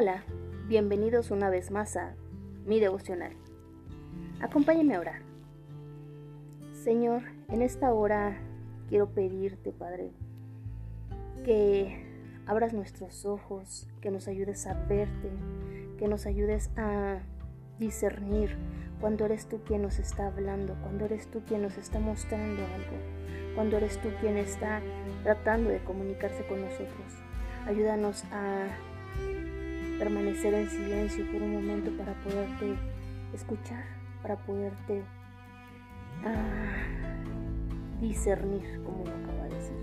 Hola, bienvenidos una vez más a mi devocional. Acompáñenme a orar. Señor, en esta hora quiero pedirte, Padre, que abras nuestros ojos, que nos ayudes a verte, que nos ayudes a discernir cuando eres tú quien nos está hablando, cuando eres tú quien nos está mostrando algo, cuando eres tú quien está tratando de comunicarse con nosotros. Ayúdanos a permanecer en silencio por un momento para poderte escuchar, para poderte ah, discernir, como lo acaba de decir.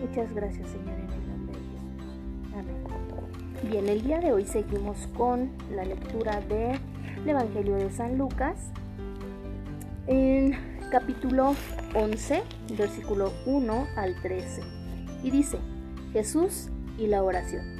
Muchas gracias, Señor, en el nombre de Jesús. Amén. Bien, el día de hoy seguimos con la lectura del Evangelio de San Lucas en capítulo 11, versículo 1 al 13. Y dice, Jesús y la oración.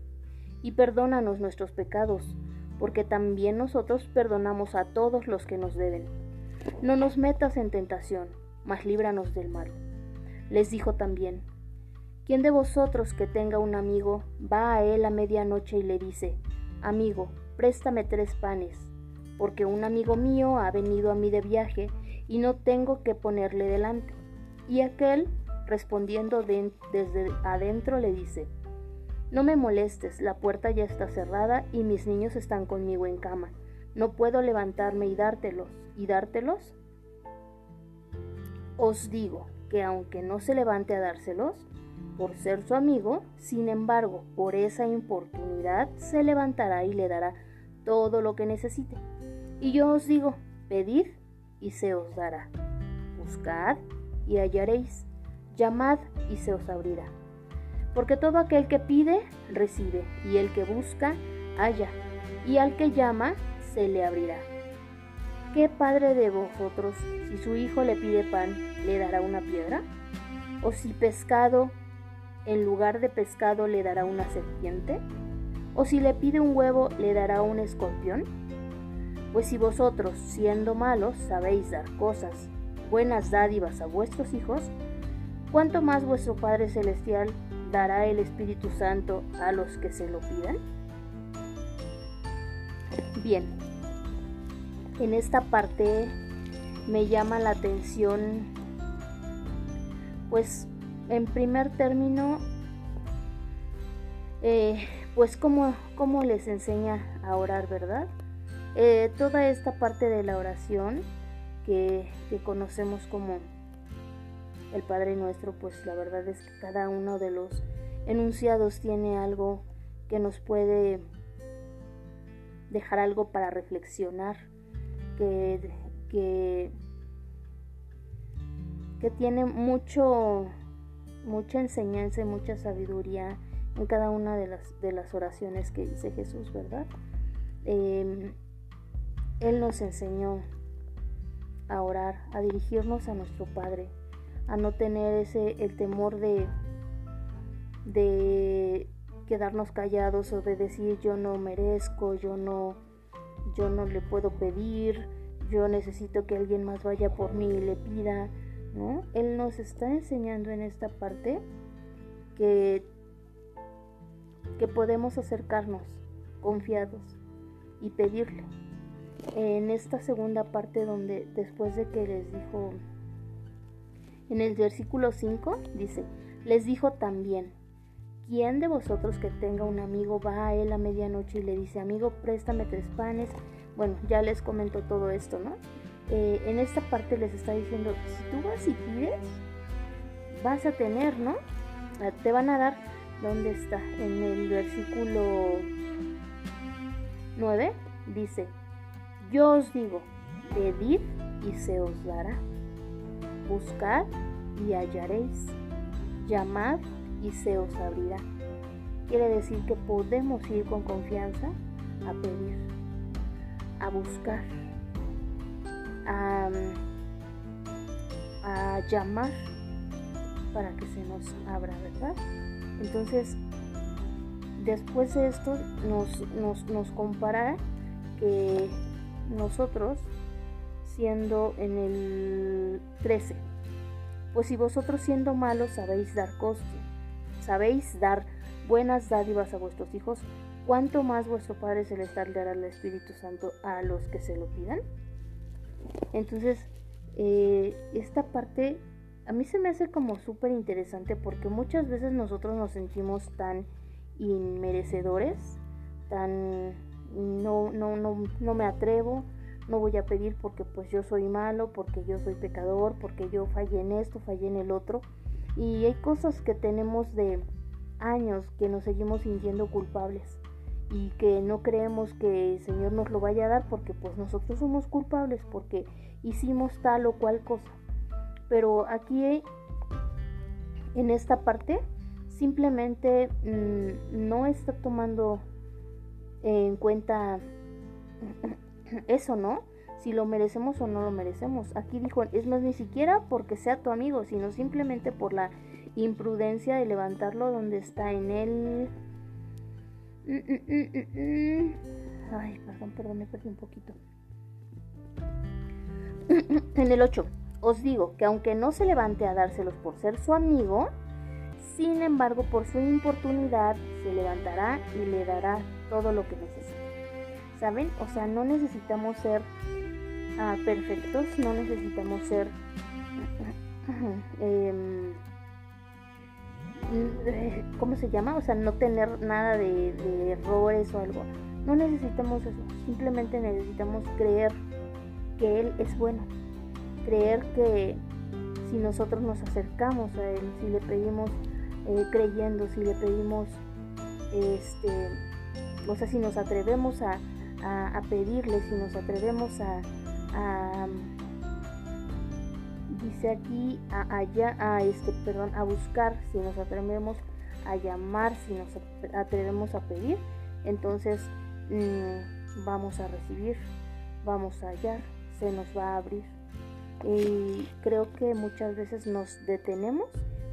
y perdónanos nuestros pecados, porque también nosotros perdonamos a todos los que nos deben. No nos metas en tentación, mas líbranos del mal. Les dijo también, ¿quién de vosotros que tenga un amigo va a él a medianoche y le dice, Amigo, préstame tres panes, porque un amigo mío ha venido a mí de viaje y no tengo que ponerle delante? Y aquel, respondiendo desde adentro, le dice, no me molestes, la puerta ya está cerrada y mis niños están conmigo en cama. No puedo levantarme y dártelos. ¿Y dártelos? Os digo que aunque no se levante a dárselos, por ser su amigo, sin embargo, por esa importunidad se levantará y le dará todo lo que necesite. Y yo os digo, pedid y se os dará. Buscad y hallaréis. Llamad y se os abrirá. Porque todo aquel que pide, recibe, y el que busca, halla, y al que llama, se le abrirá. ¿Qué padre de vosotros, si su hijo le pide pan, le dará una piedra? ¿O si pescado, en lugar de pescado, le dará una serpiente? ¿O si le pide un huevo, le dará un escorpión? Pues si vosotros, siendo malos, sabéis dar cosas, buenas dádivas a vuestros hijos, ¿cuánto más vuestro Padre Celestial dará el Espíritu Santo a los que se lo pidan? Bien, en esta parte me llama la atención, pues en primer término, eh, pues cómo, les enseña a orar, ¿verdad? Eh, toda esta parte de la oración que, que conocemos como el Padre Nuestro, pues la verdad es que cada uno de los enunciados tiene algo que nos puede dejar algo para reflexionar, que, que, tiene mucho, mucha enseñanza y mucha sabiduría en cada una de las, de las oraciones que dice Jesús, ¿verdad? Em, él nos enseñó a orar, a dirigirnos a nuestro Padre a no tener ese el temor de de quedarnos callados o de decir yo no merezco, yo no yo no le puedo pedir, yo necesito que alguien más vaya por mí y le pida, ¿no? Él nos está enseñando en esta parte que que podemos acercarnos confiados y pedirle. En esta segunda parte donde después de que les dijo en el versículo 5 dice, les dijo también, ¿quién de vosotros que tenga un amigo va a él a medianoche y le dice, amigo, préstame tres panes? Bueno, ya les comento todo esto, ¿no? Eh, en esta parte les está diciendo, si tú vas y pides, vas a tener, ¿no? Ah, te van a dar, ¿dónde está? En el versículo 9 dice, yo os digo, pedid y se os dará buscad y hallaréis, llamad y se os abrirá. quiere decir que podemos ir con confianza a pedir, a buscar, a, llamar para que se nos abra, ¿verdad? Entonces, después de esto nos, nos, nos compara que nosotros, siendo en el 13, pues si vosotros siendo malos sabéis dar costo, sabéis dar buenas dádivas a vuestros hijos, ¿cuánto más vuestro Padre Celestial dará el Espíritu Santo a los que se lo pidan? Entonces, eh, esta parte a mí se me hace como súper interesante porque muchas veces nosotros nos sentimos tan inmerecedores, tan no, no, no, no me atrevo, no voy a pedir porque pues yo soy malo, porque yo soy pecador, porque yo fallé en esto, fallé en el otro. Y hay cosas que tenemos de años que nos seguimos sintiendo culpables y que no creemos que el Señor nos lo vaya a dar porque pues nosotros somos culpables porque hicimos tal o cual cosa. Pero aquí en esta parte simplemente mm, no está tomando en cuenta eso, ¿no? Si lo merecemos o no lo merecemos. Aquí dijo, es más ni siquiera porque sea tu amigo, sino simplemente por la imprudencia de levantarlo donde está en el... Ay, perdón, perdón, me perdí un poquito. en el 8. Os digo que aunque no se levante a dárselos por ser su amigo, sin embargo, por su importunidad se levantará y le dará todo lo que necesita. ¿Saben? O sea, no necesitamos ser ah, perfectos, no necesitamos ser... Em, ¿Cómo se llama? O sea, no tener nada de, de errores o algo. No necesitamos eso. Simplemente necesitamos creer que Él es bueno. Creer que si nosotros nos acercamos a Él, si le pedimos eh, creyendo, si le pedimos, este, o sea, si nos atrevemos a, a, pedirle, si nos atrevemos a, dice aquí, a, allá, a, este, perdón, a buscar, si nos atrevemos a llamar, si nos atrevemos a pedir, entonces mm, vamos a recibir, vamos a hallar, se nos va a abrir. Y creo que muchas veces nos detenemos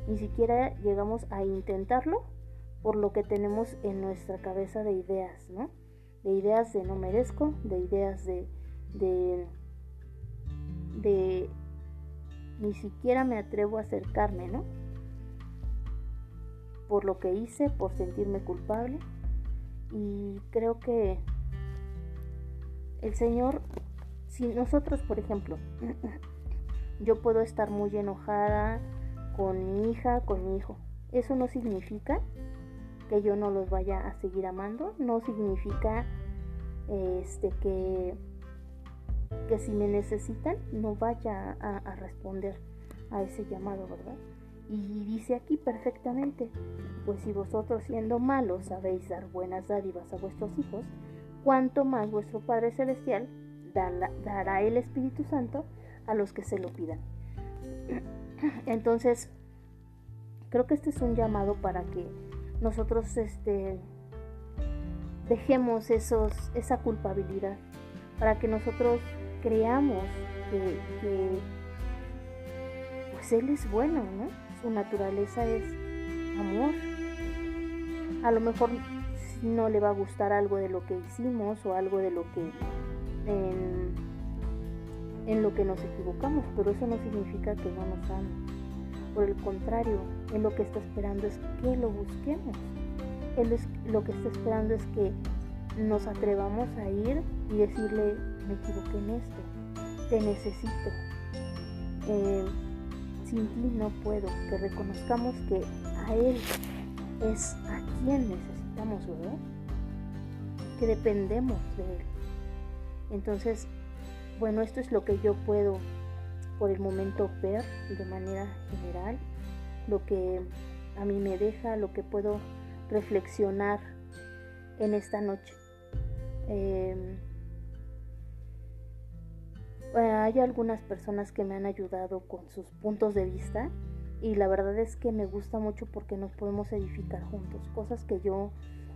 ni siquiera llegamos a intentarlo por lo que tenemos en nuestra cabeza de ideas, ¿no? De ideas de no merezco, de ideas de, de, de ni siquiera me atrevo a acercarme, ¿no? Por lo que hice, por sentirme culpable. Y creo que el Señor, si nosotros, por ejemplo, yo puedo estar muy enojada, con mi hija, con mi hijo. Eso no significa que yo no los vaya a seguir amando, no significa este que que si me necesitan no vaya a, responder a ese llamado, ¿verdad? Y dice aquí perfectamente, pues si vosotros siendo malos sabéis dar buenas dádivas a vuestros hijos, cuanto más vuestro Padre Celestial dará el Espíritu Santo a los que se lo pidan. Entonces, creo que este es un llamado para que nosotros este, dejemos esos, esa culpabilidad, para que nosotros creamos que, pues Él es bueno, ¿no? Su naturaleza es amor. A lo mejor no le va a gustar algo de lo que hicimos o algo de lo que en lo que nos equivocamos, pero eso no significa que no nos ame. Por el contrario, Él lo que está esperando es que lo busquemos. Él es, lo que está esperando es que nos atrevamos a ir y decirle, me equivoqué en esto, te necesito, eh, sin ti no puedo, que reconozcamos que a Él es a quien necesitamos, ¿verdad? Que dependemos de Él. Entonces, bueno, esto es lo que yo puedo por el momento ver de manera general, lo que a mí me deja, lo que puedo reflexionar en esta noche. Em, hay algunas personas que me han ayudado con sus puntos de vista y la verdad es que me gusta mucho porque nos podemos edificar juntos, cosas que yo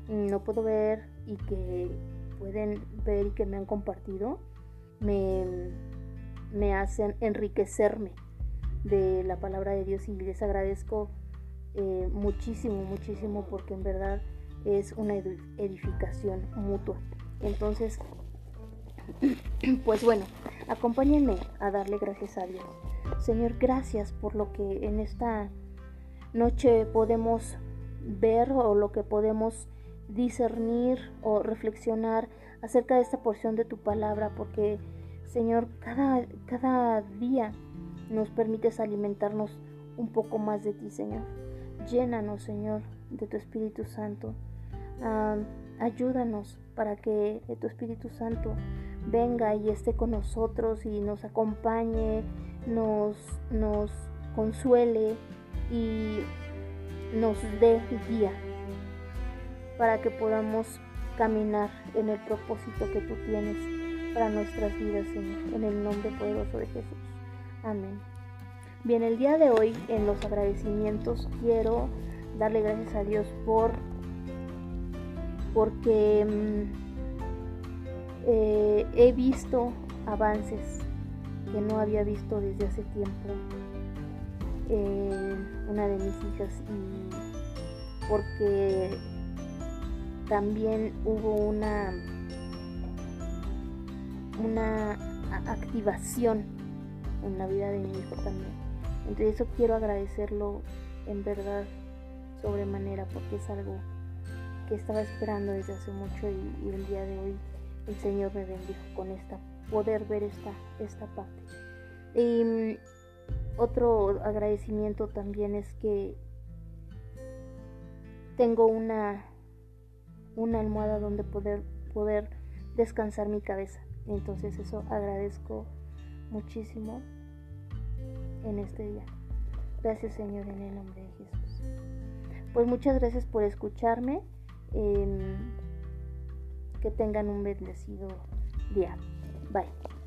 no puedo ver y que pueden ver y que me han compartido, me, me hacen enriquecerme de la palabra de Dios y les agradezco eh, muchísimo, muchísimo porque en verdad es una edificación mutua. Entonces, pues bueno, acompáñenme a darle gracias a Dios. Señor, gracias por lo que en esta noche podemos ver o lo que podemos discernir o reflexionar acerca de esta porción de tu palabra, porque Señor, cada, cada día nos permites alimentarnos un poco más de ti, Señor. Llénanos, Señor, de tu Espíritu Santo. ayúdanos para que tu Espíritu Santo venga y esté con nosotros y nos acompañe, nos, nos consuele y nos dé guía para que podamos caminar en el propósito que tú tienes para nuestras vidas, Señor, en el nombre poderoso de Jesús. Amén. Bien, el día de hoy en los agradecimientos quiero darle gracias a Dios por porque mm, eh, he visto avances que no había visto desde hace tiempo en una de mis hijas y porque también hubo una una activación en la vida de mi hijo también. Entonces eso quiero agradecerlo en verdad sobremanera porque es algo que estaba esperando desde hace mucho y, el día de hoy el Señor me bendijo con esta, poder ver esta, esta parte. Y mm, otro agradecimiento también es que tengo una, una almohada donde poder, poder descansar mi cabeza. Entonces eso agradezco muchísimo en este día. Gracias Señor en el nombre de Jesús. Pues muchas gracias por escucharme. Em, que tengan un bendecido día. Bye.